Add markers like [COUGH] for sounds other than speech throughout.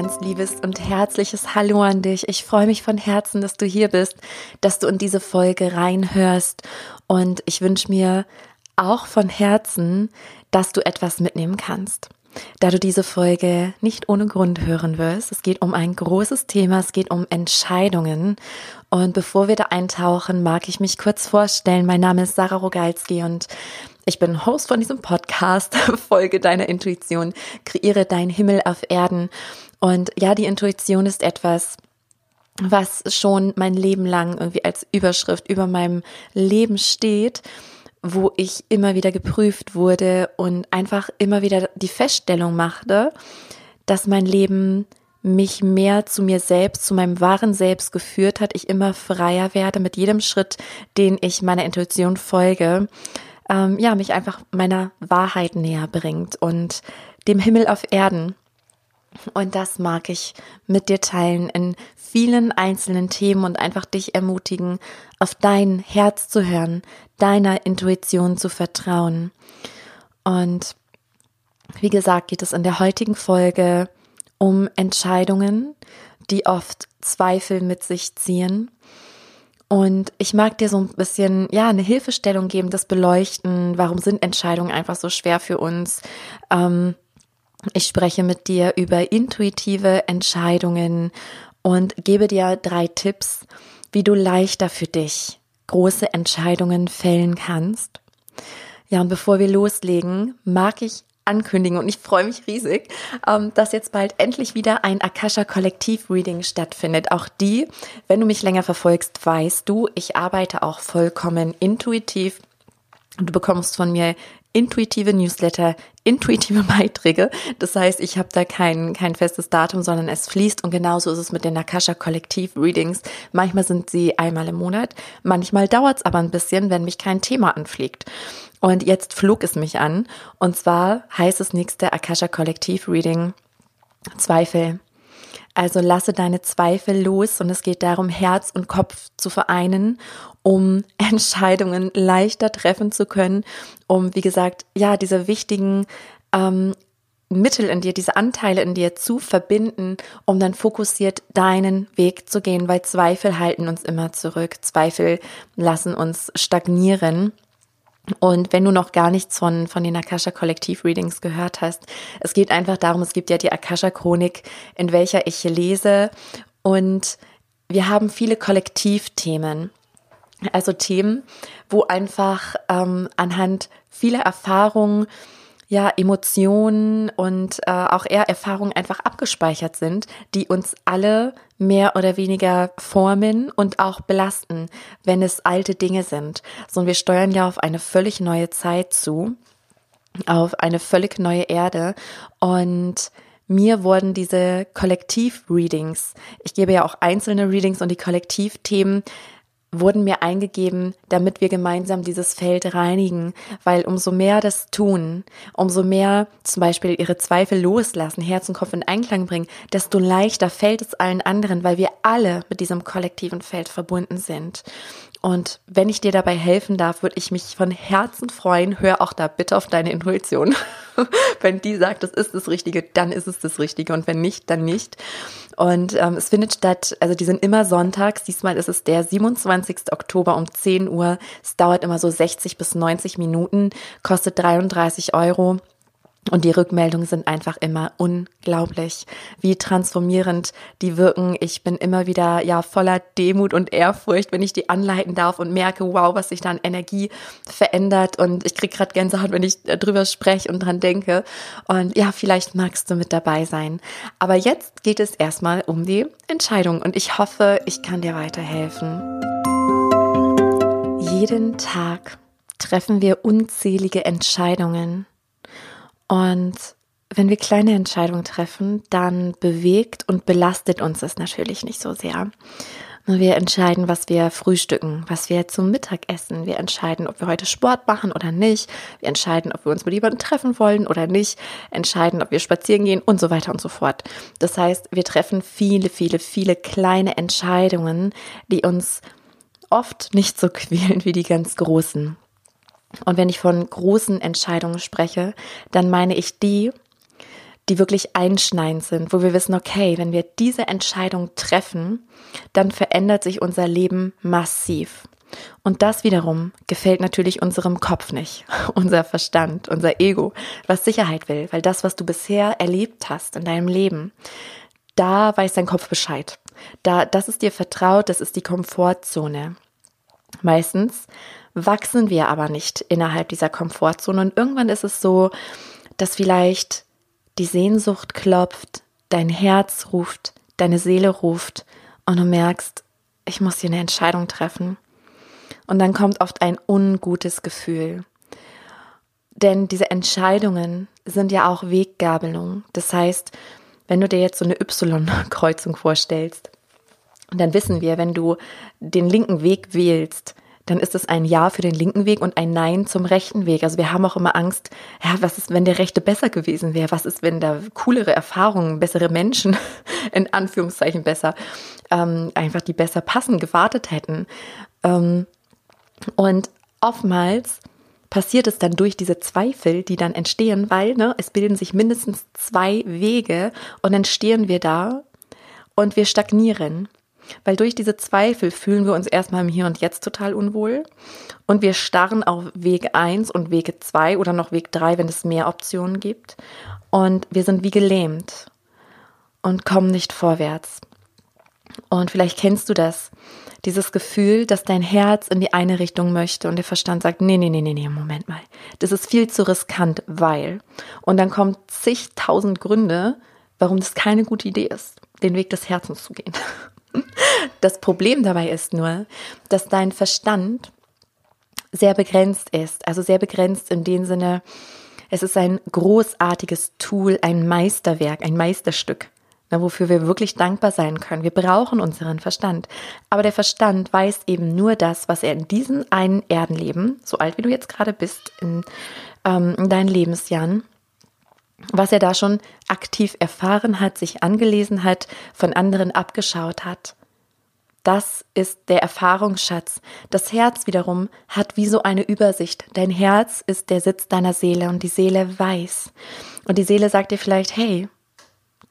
ganz liebes und herzliches Hallo an dich. Ich freue mich von Herzen, dass du hier bist, dass du in diese Folge reinhörst und ich wünsche mir auch von Herzen, dass du etwas mitnehmen kannst. Da du diese Folge nicht ohne Grund hören wirst. Es geht um ein großes Thema, es geht um Entscheidungen. Und bevor wir da eintauchen, mag ich mich kurz vorstellen. Mein Name ist Sarah Rogalski und ich bin Host von diesem Podcast, [LAUGHS] Folge deiner Intuition, kreiere deinen Himmel auf Erden. Und ja, die Intuition ist etwas, was schon mein Leben lang irgendwie als Überschrift über meinem Leben steht, wo ich immer wieder geprüft wurde und einfach immer wieder die Feststellung machte, dass mein Leben mich mehr zu mir selbst, zu meinem wahren Selbst geführt hat, ich immer freier werde mit jedem Schritt, den ich meiner Intuition folge ähm, ja, mich einfach meiner Wahrheit näher bringt und dem Himmel auf Erden. Und das mag ich mit dir teilen in vielen einzelnen Themen und einfach dich ermutigen, auf dein Herz zu hören, deiner Intuition zu vertrauen. Und wie gesagt, geht es in der heutigen Folge um Entscheidungen, die oft Zweifel mit sich ziehen und ich mag dir so ein bisschen, ja, eine Hilfestellung geben, das beleuchten. Warum sind Entscheidungen einfach so schwer für uns? Ähm, ich spreche mit dir über intuitive Entscheidungen und gebe dir drei Tipps, wie du leichter für dich große Entscheidungen fällen kannst. Ja, und bevor wir loslegen, mag ich ankündigen und ich freue mich riesig, ähm, dass jetzt bald endlich wieder ein Akasha Kollektiv Reading stattfindet. Auch die, wenn du mich länger verfolgst, weißt du, ich arbeite auch vollkommen intuitiv. Du bekommst von mir intuitive Newsletter, intuitive [LAUGHS] Beiträge. Das heißt, ich habe da kein, kein festes Datum, sondern es fließt und genauso ist es mit den Nakasha Kollektiv Readings. Manchmal sind sie einmal im Monat, manchmal dauert es aber ein bisschen, wenn mich kein Thema anfliegt. Und jetzt flog es mich an. Und zwar heißt es nächste Akasha Kollektiv Reading Zweifel. Also lasse deine Zweifel los und es geht darum, Herz und Kopf zu vereinen, um [LAUGHS] Entscheidungen leichter treffen zu können, um, wie gesagt, ja, diese wichtigen ähm, Mittel in dir, diese Anteile in dir zu verbinden, um dann fokussiert deinen Weg zu gehen, weil Zweifel halten uns immer zurück. Zweifel lassen uns stagnieren. Und wenn du noch gar nichts von, von den Akasha Kollektiv Readings gehört hast, es geht einfach darum, es gibt ja die Akasha Chronik, in welcher ich lese und wir haben viele Kollektivthemen. Also Themen, wo einfach ähm, anhand vieler Erfahrungen ja, Emotionen und äh, auch eher Erfahrungen einfach abgespeichert sind, die uns alle mehr oder weniger formen und auch belasten, wenn es alte Dinge sind. So, und wir steuern ja auf eine völlig neue Zeit zu, auf eine völlig neue Erde und mir wurden diese Kollektiv-Readings, ich gebe ja auch einzelne Readings und die Kollektivthemen wurden mir eingegeben, damit wir gemeinsam dieses Feld reinigen, weil umso mehr das tun, umso mehr zum Beispiel ihre Zweifel loslassen, Herz und Kopf in Einklang bringen, desto leichter fällt es allen anderen, weil wir alle mit diesem kollektiven Feld verbunden sind. Und wenn ich dir dabei helfen darf, würde ich mich von Herzen freuen. Hör auch da bitte auf deine Intuition. [LAUGHS] wenn die sagt, das ist das Richtige, dann ist es das Richtige. Und wenn nicht, dann nicht. Und ähm, es findet statt, also die sind immer sonntags. Diesmal ist es der 27. Oktober um 10 Uhr. Es dauert immer so 60 bis 90 Minuten, kostet 33 Euro. Und die Rückmeldungen sind einfach immer unglaublich, wie transformierend die wirken. Ich bin immer wieder ja voller Demut und Ehrfurcht, wenn ich die anleiten darf und merke, wow, was sich da an Energie verändert. Und ich krieg gerade Gänsehaut, wenn ich drüber spreche und dran denke. Und ja, vielleicht magst du mit dabei sein. Aber jetzt geht es erstmal um die Entscheidung und ich hoffe, ich kann dir weiterhelfen. Jeden Tag treffen wir unzählige Entscheidungen und wenn wir kleine Entscheidungen treffen, dann bewegt und belastet uns das natürlich nicht so sehr. Wir entscheiden, was wir frühstücken, was wir zum Mittag essen. Wir entscheiden, ob wir heute Sport machen oder nicht. Wir entscheiden, ob wir uns mit jemandem treffen wollen oder nicht. Entscheiden, ob wir spazieren gehen und so weiter und so fort. Das heißt, wir treffen viele, viele, viele kleine Entscheidungen, die uns oft nicht so [LAUGHS] quälen wie die ganz großen. Und wenn ich von großen Entscheidungen spreche, dann meine ich die, die wirklich einschneidend sind, wo wir wissen, okay, wenn wir diese Entscheidung treffen, dann verändert sich unser Leben massiv. Und das wiederum gefällt natürlich unserem Kopf nicht, [LAUGHS] unser Verstand, unser Ego, was Sicherheit will, weil das, was du bisher erlebt hast in deinem Leben, da weiß dein Kopf Bescheid. Da, das ist dir vertraut, das ist die Komfortzone. Meistens wachsen wir aber nicht innerhalb dieser Komfortzone und irgendwann ist es so, dass vielleicht die Sehnsucht klopft, dein Herz ruft, deine Seele ruft und du merkst, ich muss hier eine Entscheidung treffen. Und dann kommt oft ein ungutes Gefühl. Denn diese Entscheidungen sind ja auch Weggabelungen. Das heißt, wenn du dir jetzt so eine Y-Kreuzung vorstellst, dann wissen wir, wenn du den linken Weg wählst, dann ist es ein Ja für den linken Weg und ein Nein zum rechten Weg. Also wir haben auch immer Angst, ja, was ist, wenn der rechte besser gewesen wäre? Was ist, wenn da coolere Erfahrungen, bessere Menschen, [LAUGHS] in Anführungszeichen besser, ähm, einfach die besser passen, gewartet hätten? Ähm, und oftmals passiert es dann durch diese Zweifel, die dann entstehen, weil ne, es bilden sich mindestens zwei Wege und dann stehen wir da und wir stagnieren. Weil durch diese Zweifel fühlen wir uns erstmal im Hier und Jetzt total unwohl und wir starren auf Weg 1 und Wege 2 oder noch Weg 3, wenn es mehr Optionen gibt. Und wir sind wie gelähmt und kommen nicht vorwärts. Und vielleicht kennst du das, dieses Gefühl, dass dein Herz in die eine Richtung möchte und der Verstand sagt, nee, nee, nee, nee, nee, Moment mal. Das ist viel zu riskant, weil. Und dann kommen zigtausend Gründe, warum das keine gute Idee ist, den Weg des Herzens zu gehen. Das Problem dabei ist nur, dass dein Verstand sehr begrenzt ist. Also sehr begrenzt in dem Sinne, es ist ein großartiges Tool, ein Meisterwerk, ein Meisterstück na, wofür wir wirklich dankbar sein können. Wir brauchen unseren Verstand. Aber der Verstand weiß eben nur das, was er in diesem einen Erdenleben, so alt wie du jetzt gerade bist, in, ähm, in deinen Lebensjahren, was er da schon aktiv erfahren hat, sich angelesen hat, von anderen abgeschaut hat. Das ist der Erfahrungsschatz. Das Herz wiederum hat wie so eine Übersicht. Dein Herz ist der Sitz deiner Seele und die Seele weiß. Und die Seele sagt dir vielleicht, hey,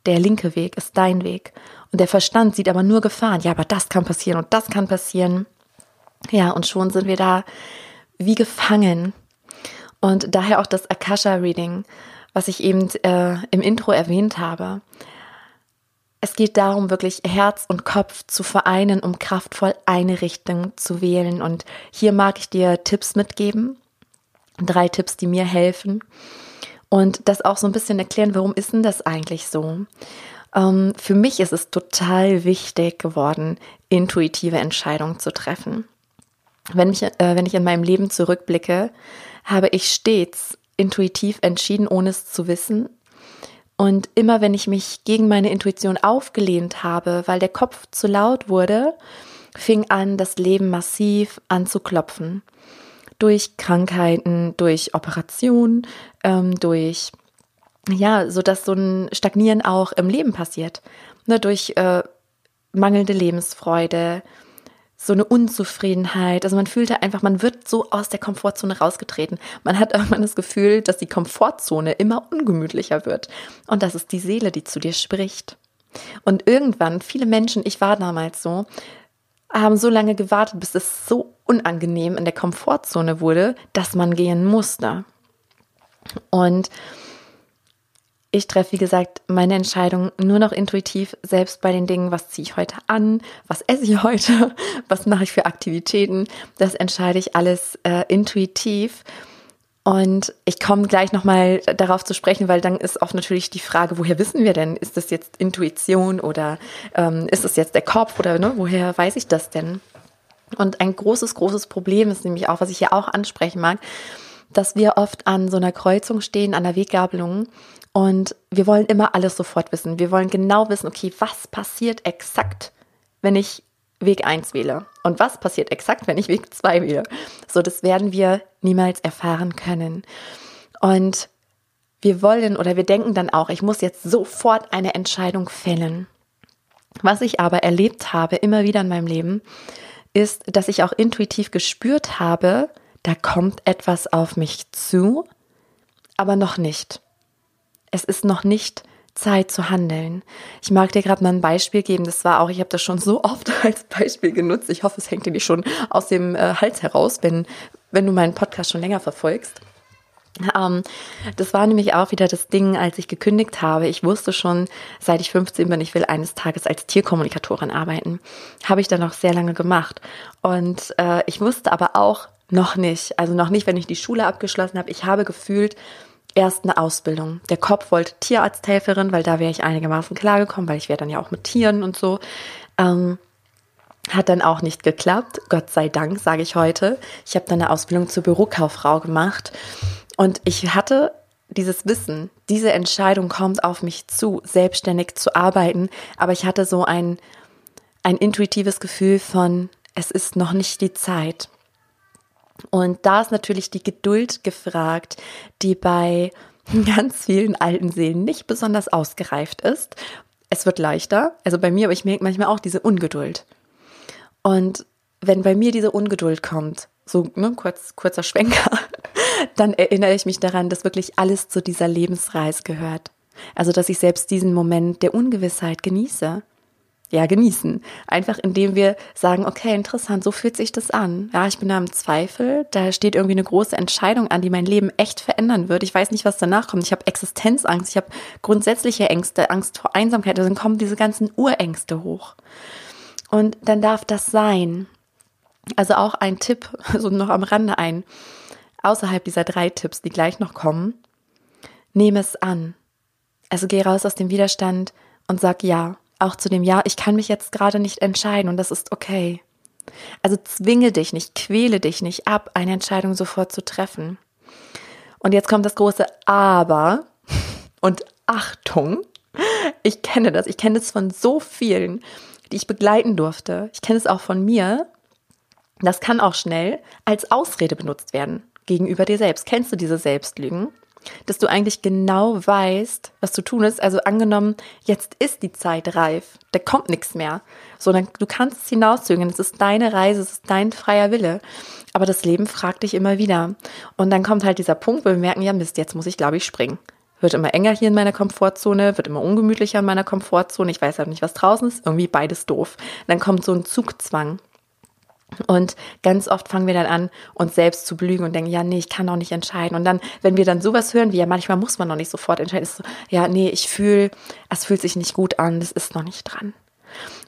der linke Weg ist dein Weg. Und der Verstand sieht aber nur Gefahren. Ja, aber das kann passieren und das kann passieren. Ja, und schon sind wir da wie gefangen. Und daher auch das Akasha-Reading, was ich eben äh, im Intro erwähnt habe. Es geht darum, wirklich Herz und Kopf zu vereinen, um kraftvoll eine Richtung zu wählen. Und hier mag ich dir Tipps mitgeben. Drei Tipps, die mir helfen und das auch so ein bisschen erklären, warum ist denn das eigentlich so? Ähm, für mich ist es total wichtig geworden, intuitive Entscheidungen zu treffen. Wenn, mich, äh, wenn ich in meinem Leben zurückblicke, habe ich stets intuitiv entschieden, ohne es zu wissen. Und immer wenn ich mich gegen meine Intuition aufgelehnt habe, weil der Kopf zu laut wurde, fing an, das Leben massiv anzuklopfen durch Krankheiten, durch Operationen, ähm, durch, ja, so dass so ein Stagnieren auch im Leben passiert. Ne, durch äh, mangelnde Lebensfreude, so eine Unzufriedenheit. Also man fühlte einfach, man wird so aus der Komfortzone rausgetreten. Man hat [LAUGHS] irgendwann das Gefühl, dass die Komfortzone immer ungemütlicher wird. Und das ist die Seele, die zu dir spricht. Und irgendwann, viele Menschen, ich war damals so, haben so lange gewartet, bis es so unangenehm in der Komfortzone wurde, dass man gehen musste. Und ich treffe, wie gesagt, meine Entscheidung nur noch intuitiv, selbst bei den Dingen, was ziehe ich heute an, was esse ich [LAUGHS] heute, was mache ich für Aktivitäten, das entscheide ich alles äh, intuitiv. Und ich komme gleich nochmal darauf zu sprechen, weil dann ist oft natürlich die Frage, woher wissen wir denn? Ist das jetzt Intuition oder ähm, ist es jetzt der Kopf oder ne, woher weiß ich das denn? Und ein großes, großes Problem ist nämlich auch, was ich hier auch ansprechen mag, dass wir oft an so einer Kreuzung stehen, an der Weggabelung und wir wollen immer alles sofort wissen. Wir wollen genau wissen, okay, was passiert exakt, wenn ich Weg 1 wähle. Und was passiert exakt, wenn ich Weg 2 wähle? So, das werden wir niemals erfahren können. Und wir wollen oder wir denken dann auch, ich muss jetzt sofort eine Entscheidung fällen. Was ich aber erlebt habe, immer wieder in meinem Leben, ist, dass ich auch intuitiv gespürt habe, da kommt etwas auf mich zu, aber noch nicht. Es ist noch nicht Zeit zu handeln. Ich mag dir gerade mal ein Beispiel geben. Das war auch, ich habe das schon so oft [LAUGHS] als Beispiel genutzt. Ich hoffe, es hängt dir nicht schon aus dem äh, Hals heraus, wenn, wenn du meinen Podcast schon länger verfolgst. Ähm, das war nämlich auch wieder das Ding, als ich gekündigt habe. Ich wusste schon, seit ich 15 bin, ich will eines Tages als Tierkommunikatorin arbeiten. Habe ich dann noch sehr lange gemacht. Und äh, ich wusste aber auch noch nicht, also noch nicht, wenn ich die Schule abgeschlossen habe. Ich habe gefühlt, erst eine Ausbildung. Der Kopf wollte Tierarzthelferin, weil da wäre ich einigermaßen klargekommen, weil ich wäre dann ja auch mit Tieren und so. Ähm, hat dann auch nicht geklappt, Gott sei Dank, sage ich heute. Ich habe dann eine Ausbildung zur Bürokauffrau gemacht und ich hatte dieses Wissen, diese Entscheidung kommt auf mich zu, selbstständig zu arbeiten, aber ich hatte so ein, ein intuitives Gefühl von, es ist noch nicht die Zeit. Und da ist natürlich die Geduld gefragt, die bei [LAUGHS] ganz vielen alten Seelen nicht besonders ausgereift ist. Es wird leichter, also bei mir, aber ich merke manchmal auch diese Ungeduld. Und wenn bei mir diese Ungeduld kommt, so ne, kurz, kurzer Schwenker, [LAUGHS] dann erinnere ich mich daran, dass wirklich alles zu dieser Lebensreise gehört. Also, dass ich selbst diesen Moment der Ungewissheit genieße ja, genießen. Einfach indem wir sagen, okay, interessant, so fühlt sich das an. Ja, ich bin da im Zweifel, da steht irgendwie eine große Entscheidung an, die mein Leben echt verändern wird. Ich weiß nicht, was danach kommt. Ich habe Existenzangst, ich habe grundsätzliche Ängste, Angst vor Einsamkeit, dann kommen diese ganzen Urängste hoch. Und dann darf das sein. Also auch ein Tipp, [LAUGHS] so noch am Rande ein, außerhalb dieser drei Tipps, die gleich noch kommen, nehme es an. Also geh raus aus dem Widerstand und sag ja auch zu dem Ja, ich kann mich jetzt gerade nicht entscheiden und das ist okay. Also zwinge dich nicht, quäle dich nicht ab, eine Entscheidung sofort zu treffen. Und jetzt kommt das große Aber und Achtung. Ich kenne das, ich kenne es von so vielen, die ich begleiten durfte. Ich kenne es auch von mir. Das kann auch schnell als Ausrede benutzt werden gegenüber dir selbst. Kennst du diese Selbstlügen? Dass du eigentlich genau weißt, was zu tun ist. Also angenommen, jetzt ist die Zeit reif, da kommt nichts mehr. Sondern du kannst es hinauszögern, es ist deine Reise, es ist dein freier Wille. Aber das Leben fragt dich immer wieder. Und dann kommt halt dieser Punkt, wo wir merken, ja Mist, jetzt muss ich, glaube ich, springen. Wird immer enger hier in meiner Komfortzone, wird immer ungemütlicher in meiner Komfortzone. Ich weiß halt nicht, was draußen ist. Irgendwie beides doof. Dann kommt so ein Zugzwang. Und ganz oft fangen wir dann an, uns selbst zu belügen und denken, ja, nee, ich kann auch nicht entscheiden. Und dann, wenn wir dann sowas hören, wie ja, manchmal muss man noch nicht sofort entscheiden, ist so, ja, nee, ich fühle, es fühlt sich nicht gut an, das ist noch nicht dran.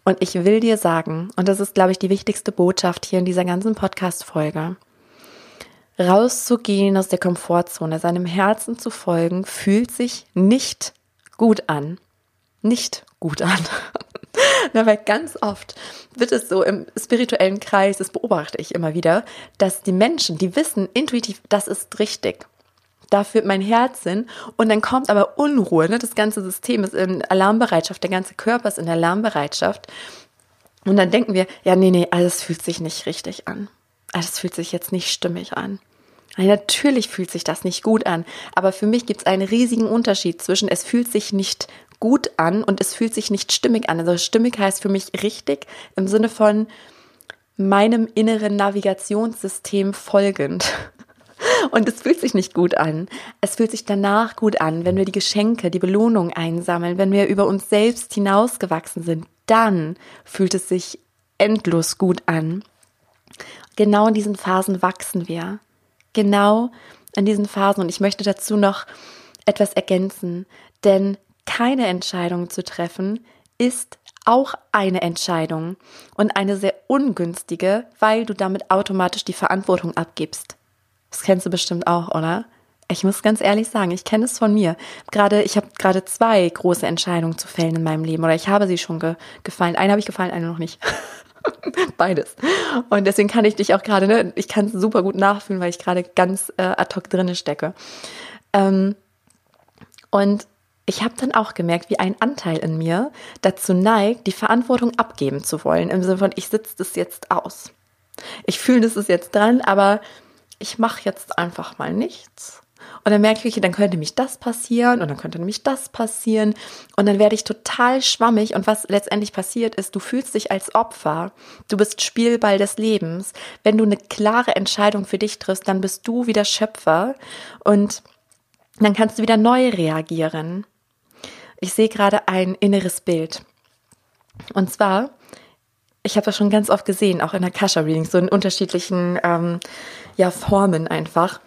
Und ich will dir sagen, und das ist, glaube ich, die wichtigste Botschaft hier in dieser ganzen Podcast-Folge, rauszugehen aus der Komfortzone, seinem Herzen zu folgen, fühlt sich nicht gut an. Nicht gut an. [LAUGHS] [LAUGHS] Na, weil ganz oft wird es so im spirituellen Kreis, das beobachte ich immer wieder, dass die Menschen, die wissen intuitiv, das ist richtig. Da führt mein Herz hin und dann kommt aber Unruhe. Ne? Das ganze System ist in Alarmbereitschaft, der ganze Körper ist in Alarmbereitschaft. Und dann denken wir, ja, nee, nee, alles fühlt sich nicht richtig an. Alles fühlt sich jetzt nicht stimmig an. Natürlich fühlt sich das nicht gut an, aber für mich gibt es einen riesigen Unterschied zwischen es fühlt sich nicht gut an und es fühlt sich nicht stimmig an. Also stimmig heißt für mich richtig im Sinne von meinem inneren Navigationssystem folgend. [LAUGHS] Und es fühlt sich nicht gut an. Es fühlt sich danach gut an, wenn wir die Geschenke, die Belohnung einsammeln, wenn wir über uns selbst hinausgewachsen sind. Dann fühlt es sich endlos gut an. Genau in diesen Phasen wachsen wir. Genau in diesen Phasen. Und ich möchte dazu noch etwas ergänzen. Denn keine Entscheidung zu treffen, ist auch eine Entscheidung und eine sehr ungünstige, weil du damit automatisch die Verantwortung abgibst. Das kennst du bestimmt auch, oder? Ich muss ganz ehrlich sagen, ich kenne es von mir. Gerade, ich habe gerade zwei große Entscheidungen zu fällen in meinem Leben oder ich habe sie schon ge gefallen. Eine habe ich gefallen, eine noch nicht. [LAUGHS] Beides. Und deswegen kann ich dich auch gerade, ne, ich kann es super gut nachfühlen, weil ich gerade ganz äh, ad hoc drinne stecke. Ähm, und ich habe dann auch gemerkt, wie ein Anteil in mir dazu neigt, die Verantwortung abgeben zu wollen, im Sinne von, ich sitze das jetzt aus. Ich fühle, das ist jetzt dran, aber ich mache jetzt einfach mal nichts. Und dann merke ich, dann könnte mich das passieren und dann könnte nämlich das passieren. Und dann werde ich total schwammig. Und was letztendlich passiert ist, du fühlst dich als Opfer. Du bist Spielball des Lebens. Wenn du eine klare Entscheidung für dich triffst, dann bist du wieder Schöpfer. Und dann kannst du wieder neu reagieren. Ich sehe gerade ein inneres Bild. Und zwar, ich habe das schon ganz oft gesehen, auch in der Kasha-Reading, so in unterschiedlichen ähm, ja, Formen einfach.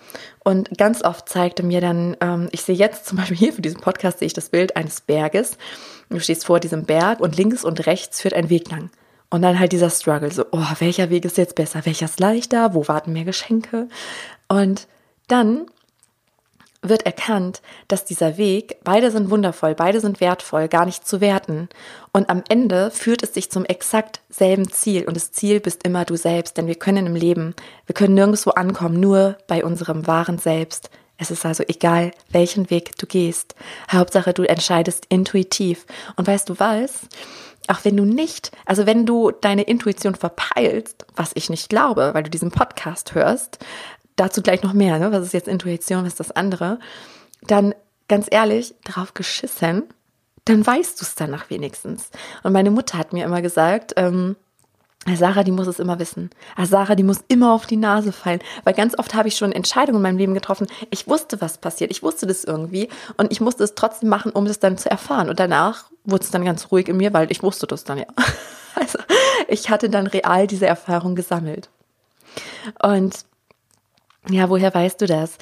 Und ganz oft zeigte mir dann, ähm, ich sehe jetzt zum Beispiel hier für diesen Podcast, sehe ich das Bild eines Berges. Du stehst vor diesem Berg und links und rechts führt ein Weg lang. Und dann halt dieser Struggle, so, oh, welcher Weg ist jetzt besser? Welcher ist leichter? Wo warten mehr Geschenke? Und dann wird erkannt, dass dieser Weg, beide sind wundervoll, beide sind wertvoll, gar nicht zu werten. Und am Ende führt es sich zum exakt selben Ziel. Und das Ziel bist immer du selbst, denn wir können im Leben, wir können nirgendwo ankommen, nur bei unserem wahren Selbst. Es ist also egal, welchen Weg du gehst. Hauptsache, du entscheidest intuitiv. Und weißt du was? Auch wenn du nicht, also wenn du deine Intuition verpeilst, was ich nicht glaube, weil du diesen Podcast hörst, dazu gleich noch mehr, ne? was ist jetzt Intuition, was ist das andere, dann ganz ehrlich, drauf geschissen, dann weißt du es danach wenigstens. Und meine Mutter hat mir immer gesagt, ähm, Sarah, die muss es immer wissen. Sarah, die muss immer auf die Nase fallen. Weil ganz oft habe ich schon Entscheidungen in meinem Leben getroffen. Ich wusste, was passiert. Ich wusste das irgendwie. Und ich musste es trotzdem machen, um das dann zu erfahren. Und danach wurde es dann ganz ruhig in mir, weil ich wusste das dann ja. [LAUGHS] Also ich hatte dann real diese Erfahrung gesammelt. Und ja, woher weißt du das?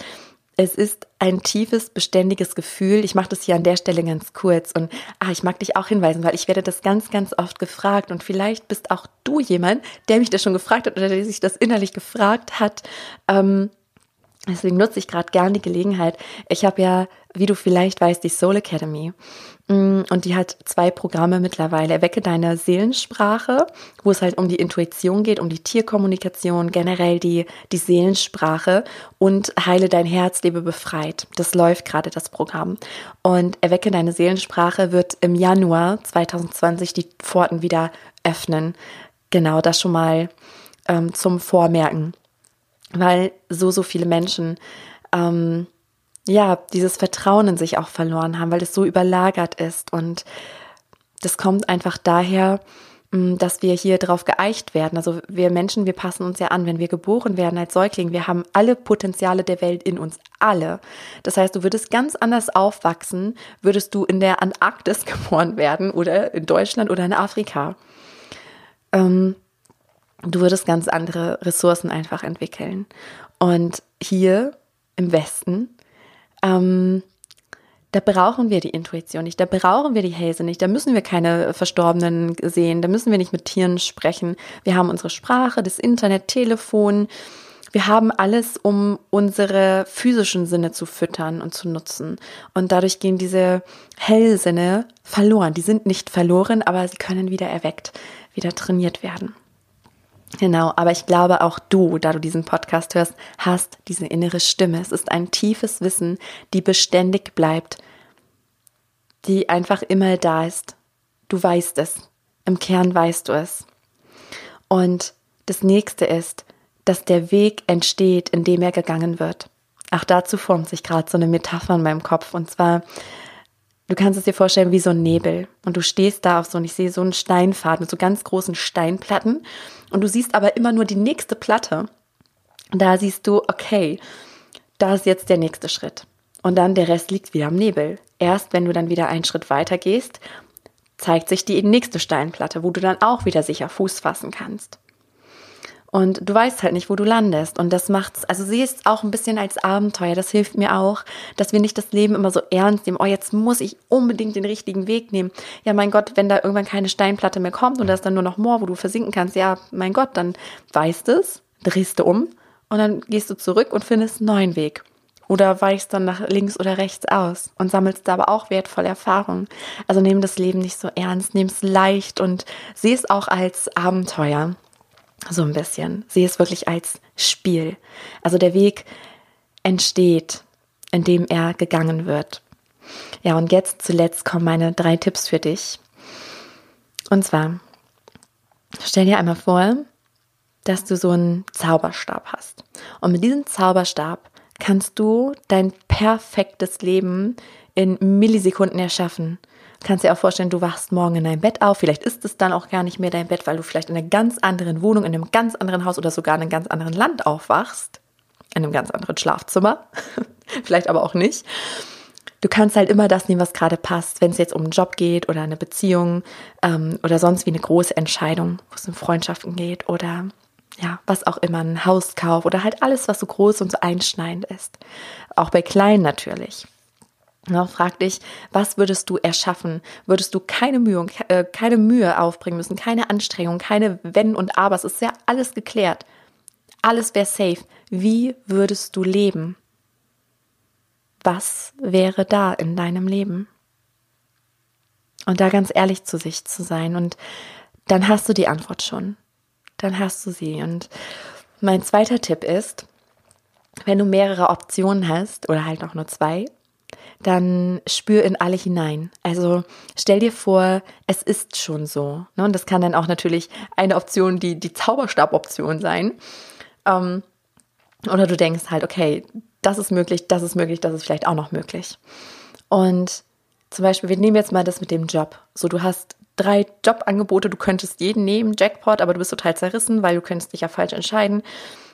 Es ist ein tiefes, beständiges Gefühl. Ich mache das hier an der Stelle ganz kurz und ah, ich mag dich auch hinweisen, weil ich werde das ganz, ganz oft gefragt und vielleicht bist auch du jemand, der mich das schon gefragt hat oder der sich das innerlich gefragt hat. Ähm, deswegen nutze ich gerade gerne die Gelegenheit. Ich habe ja, wie du vielleicht weißt, die Soul Academy. Mm, und die hat zwei Programme mittlerweile. Erwecke deine Seelensprache, wo es halt um die Intuition geht, um die Tierkommunikation, generell die, die Seelensprache und heile dein Herz, lebe befreit. Das läuft gerade, das Programm. Und Erwecke deine Seelensprache wird im Januar 2020 die Pforten wieder öffnen. Genau, das schon mal ähm, zum Vormerken. Weil so, so viele Menschen ähm, ja, dieses Vertrauen in sich auch verloren haben, weil es so überlagert ist. Und das kommt einfach daher, mm, dass wir hier drauf geeicht werden. Also wir Menschen, wir passen uns ja an, wenn wir geboren werden als Säugling. Wir haben alle Potenziale der Welt in uns, alle. Das heißt, du würdest ganz anders aufwachsen, würdest du in der Antarktis [LAUGHS] geboren werden oder in Deutschland oder in Afrika. Ähm, du würdest ganz andere Ressourcen einfach entwickeln. Und hier im Westen ähm, da brauchen wir die Intuition nicht, da brauchen wir die Hälse nicht, da müssen wir keine Verstorbenen sehen, da müssen wir nicht mit Tieren sprechen. Wir haben unsere Sprache, das Internet, Telefon, wir haben alles, um unsere physischen Sinne zu füttern und zu nutzen. Und dadurch gehen diese Hellsinne verloren. Die sind nicht verloren, aber sie können wieder erweckt, wieder trainiert werden. Genau, aber ich glaube auch du, da du diesen Podcast hörst, hast diese innere Stimme. Es ist ein tiefes Wissen, die beständig bleibt, die einfach immer da ist. Du weißt es. Im Kern weißt du es. Und das nächste ist, dass der Weg entsteht, in dem er gegangen wird. Auch dazu formt sich gerade so eine Metapher in meinem Kopf. Und zwar Du kannst es dir vorstellen wie so ein Nebel. Und du stehst da auf so, und ich sehe so einen Steinpfad mit so ganz großen Steinplatten. Und du siehst aber immer nur die nächste Platte. Da siehst du, okay, da ist jetzt der nächste Schritt. Und dann der Rest liegt wieder am Nebel. Erst wenn du dann wieder einen Schritt weiter gehst, zeigt sich die nächste Steinplatte, wo du dann auch wieder sicher Fuß fassen kannst. Und du weißt halt nicht, wo du landest. Und das macht's, also sieh es auch ein bisschen als Abenteuer. Das hilft mir auch, dass wir nicht das Leben immer so ernst nehmen. Oh, jetzt muss ich unbedingt den richtigen Weg nehmen. Ja, mein Gott, wenn da irgendwann keine Steinplatte mehr kommt und da ist dann nur noch Moor, wo du versinken kannst, ja, mein Gott, dann weißt es, drehst du um und dann gehst du zurück und findest einen neuen Weg. Oder weichst dann nach links oder rechts aus und sammelst da aber auch wertvolle Erfahrungen. Also nimm das Leben nicht so ernst, nimm es leicht und sieh es auch als Abenteuer. So ein bisschen. Sehe es wirklich als Spiel. Also der Weg entsteht, indem er gegangen wird. Ja, und jetzt zuletzt kommen meine drei Tipps für dich. Und zwar, stell dir einmal vor, dass du so einen Zauberstab hast. Und mit diesem Zauberstab kannst du dein perfektes Leben in Millisekunden erschaffen kannst dir auch vorstellen, du wachst morgen in deinem Bett auf. Vielleicht ist es dann auch gar nicht mehr dein Bett, weil du vielleicht in einer ganz anderen Wohnung, in einem ganz anderen Haus oder sogar in einem ganz anderen Land aufwachst. In einem ganz anderen Schlafzimmer. [LAUGHS] vielleicht aber auch nicht. Du kannst halt immer das nehmen, was gerade passt, wenn es jetzt um einen Job geht oder eine Beziehung ähm, oder sonst wie eine große Entscheidung, wo es um Freundschaften geht oder ja, was auch immer, ein Hauskauf oder halt alles, was so groß und so einschneidend ist. Auch bei kleinen natürlich. Ja, frag dich, was würdest du erschaffen? Würdest du keine Mühe, äh, keine Mühe aufbringen müssen, keine Anstrengung, keine Wenn und Aber? Es ist ja alles geklärt. Alles wäre safe. Wie würdest du leben? Was wäre da in deinem Leben? Und da ganz ehrlich zu sich zu sein. Und dann hast du die Antwort schon. Dann hast du sie. Und mein zweiter Tipp ist, wenn du mehrere Optionen hast oder halt auch nur zwei, dann spür in alle hinein. Also stell dir vor, es ist schon so. Ne? Und das kann dann auch natürlich eine Option, die, die Zauberstab-Option sein. Ähm, oder du denkst halt, okay, das ist möglich, das ist möglich, das ist vielleicht auch noch möglich. Und zum Beispiel, wir nehmen jetzt mal das mit dem Job. So, du hast drei Jobangebote, du könntest jeden nehmen, Jackpot, aber du bist total zerrissen, weil du könntest dich ja falsch entscheiden.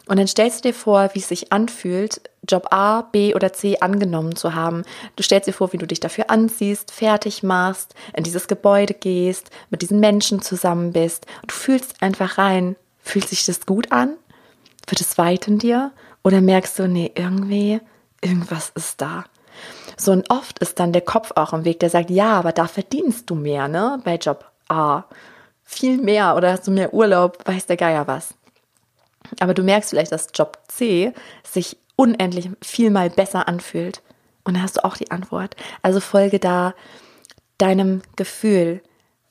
Und dann stellst du dir vor, wie es sich anfühlt, Job A, B oder C angenommen zu haben. Du stellst dir vor, wie du dich dafür anziehst, fertig machst, in dieses Gebäude gehst, mit diesen Menschen zusammen bist. Du fühlst einfach rein. Fühlt sich das gut an? Wird es weit in dir? Oder merkst du, nee, irgendwie, irgendwas ist da. So und oft ist dann der Kopf auch im Weg, der sagt, ja, aber da verdienst du mehr, ne? Bei Job A. Viel mehr oder hast du mehr Urlaub, weiß der Geier was. Aber du merkst vielleicht, dass Job C sich unendlich viel mal besser anfühlt. Und dann hast du auch die Antwort. Also folge da deinem Gefühl.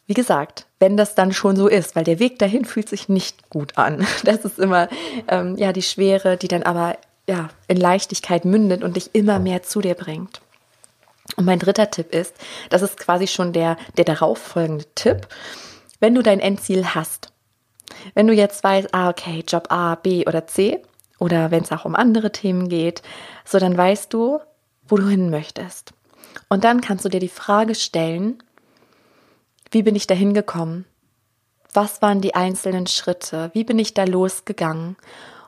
Wie gesagt, wenn das dann schon so ist, weil der Weg dahin fühlt sich nicht gut an. [LAUGHS] Das ist immer ähm, ja die Schwere, die dann aber ja in Leichtigkeit mündet und dich immer mehr zu dir bringt. Und mein dritter Tipp ist, das ist quasi schon der der darauf folgende Tipp. Wenn du dein Endziel hast, wenn du jetzt weißt, ah, okay, Job A, B oder C, oder wenn es auch um andere Themen geht, so dann weißt du, wo du hin möchtest. Und dann kannst du dir die Frage stellen, wie bin ich da hingekommen? Was waren die einzelnen Schritte? Wie bin ich da losgegangen?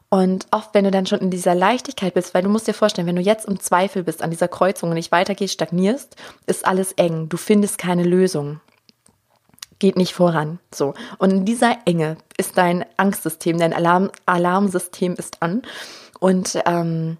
Und oft, wenn du dann schon in dieser Leichtigkeit bist, weil du musst dir vorstellen, wenn du jetzt im Zweifel bist an dieser Kreuzung und nicht weitergehst, stagnierst, ist alles eng. Du findest keine Lösung geht nicht voran. So. Und in dieser Enge ist dein Angstsystem, dein Alarm, Alarmsystem ist an und ähm,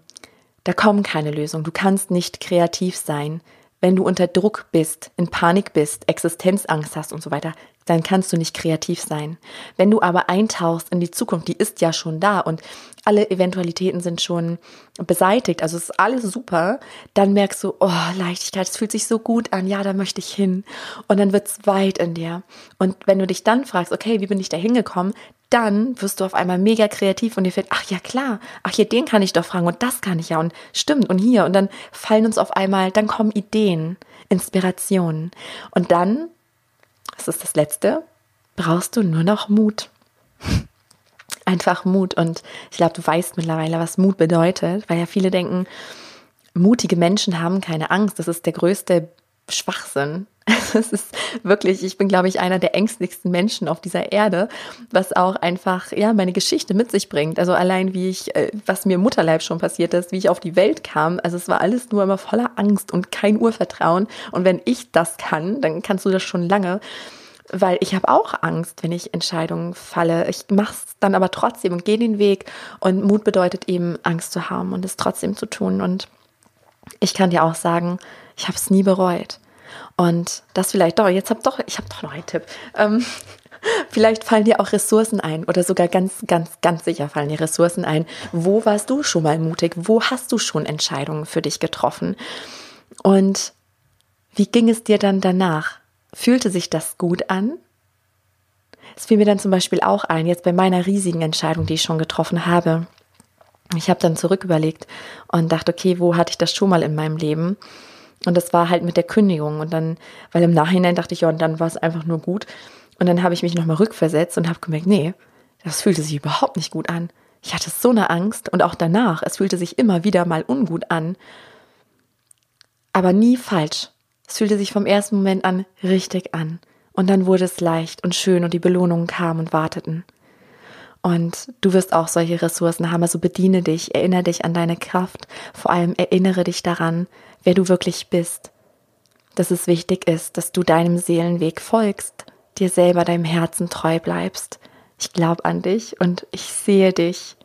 da kommen keine Lösungen. Du kannst nicht kreativ sein. Wenn du unter Druck bist, in Panik bist, Existenzangst hast und so weiter, dann kannst du nicht kreativ sein. Wenn du aber eintauchst in die Zukunft, die ist ja schon da und alle Eventualitäten sind schon beseitigt, also ist alles super, dann merkst du, oh, Leichtigkeit, es fühlt sich so gut an, ja, da möchte ich hin. Und dann wird's weit in dir. Und wenn du dich dann fragst, okay, wie bin ich da hingekommen, dann wirst du auf einmal mega kreativ und dir fällt, ach ja klar, ach hier, den kann ich doch fragen und das kann ich ja und stimmt und hier und dann fallen uns auf einmal, dann kommen Ideen, Inspirationen und dann das ist das Letzte, brauchst du nur noch Mut. [LAUGHS] Einfach Mut. Und ich glaube, du weißt mittlerweile, was Mut bedeutet, weil ja viele denken, mutige Menschen haben keine Angst. Das ist der größte Schwachsinn. [LAUGHS] Es ist wirklich, ich bin, glaube ich, einer der ängstlichsten Menschen auf dieser Erde, was auch einfach, ja, meine Geschichte mit sich bringt. Also allein wie ich, äh, was mir Mutterleib schon passiert ist, wie ich auf die Welt kam. Also es war alles nur immer voller Angst und kein Urvertrauen. Und wenn ich das kann, dann kannst du das schon lange weil ich habe auch Angst, wenn ich Entscheidungen falle. Ich mache es dann aber trotzdem und gehe den Weg. Und Mut bedeutet eben, Angst zu haben und es trotzdem zu tun. Und ich kann dir auch sagen, ich habe es nie bereut. Und das vielleicht doch, jetzt hab doch, ich habe doch noch einen Tipp. Ähm, [LAUGHS] vielleicht fallen dir auch Ressourcen ein oder sogar ganz, ganz, ganz sicher fallen dir Ressourcen ein. Wo warst du schon mal mutig? Wo hast du schon Entscheidungen für dich getroffen? Und wie ging es dir dann danach? Fühlte sich das gut an? Es fiel mir dann zum Beispiel auch ein, jetzt bei meiner riesigen Entscheidung, die ich schon getroffen habe. Ich habe dann zurück überlegt und dachte, okay, wo hatte ich das schon mal in meinem Leben? Und das war halt mit der Kündigung. Und dann, weil im Nachhinein dachte ich, ja, und dann war es einfach nur gut. Und dann habe ich mich nochmal rückversetzt und habe gemerkt, nee, das fühlte sich überhaupt nicht gut an. Ich hatte so eine Angst und auch danach, es fühlte sich immer wieder mal ungut an. Aber nie falsch. Es fühlte sich vom ersten Moment an richtig an. Und dann wurde es leicht und schön und die Belohnungen kamen und warteten. Und du wirst auch solche Ressourcen haben. Also bediene dich, erinnere dich an deine Kraft. Vor allem erinnere dich daran, wer du wirklich bist. Dass es wichtig ist, dass du deinem Seelenweg folgst, dir selber deinem Herzen treu bleibst. Ich glaube an dich und ich sehe dich.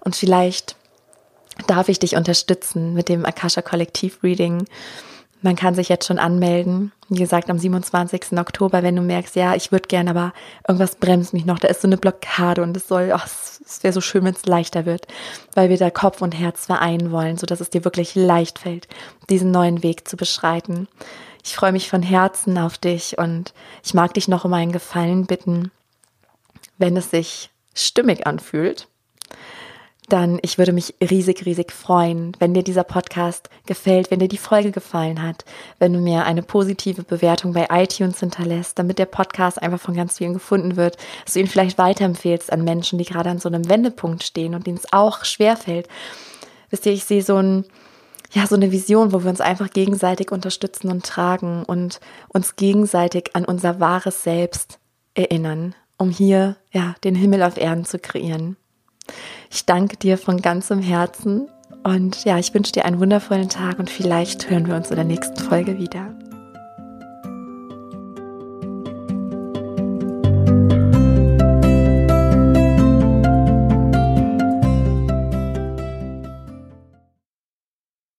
Und vielleicht darf ich dich unterstützen mit dem Akasha Kollektiv Reading. Man kann sich jetzt schon anmelden. Wie gesagt, am 27. Oktober, wenn du merkst, ja, ich würde gern, aber irgendwas bremst mich noch. Da ist so eine Blockade und es soll, ach, es wäre so schön, wenn es leichter wird, weil wir da Kopf und Herz vereinen wollen, so dass es dir wirklich leicht fällt, diesen neuen Weg zu beschreiten. Ich freue mich von Herzen auf dich und ich mag dich noch um einen Gefallen bitten, wenn es sich stimmig anfühlt dann ich würde mich riesig, riesig freuen, wenn dir dieser Podcast gefällt, wenn dir die Folge gefallen hat, wenn du mir eine positive Bewertung bei iTunes hinterlässt, damit der Podcast einfach von ganz vielen gefunden wird, dass du ihn vielleicht weiterempfehlst an Menschen, die gerade an so einem Wendepunkt stehen und denen es auch schwerfällt. Wisst ihr, ich sehe so ein, ja, so eine Vision, wo wir uns einfach gegenseitig unterstützen und tragen und uns gegenseitig an unser wahres Selbst erinnern, um hier, ja, den Himmel auf Erden zu kreieren. Ich danke dir von ganzem Herzen und ja, ich wünsche dir einen wundervollen Tag und vielleicht hören wir uns in der nächsten Folge wieder.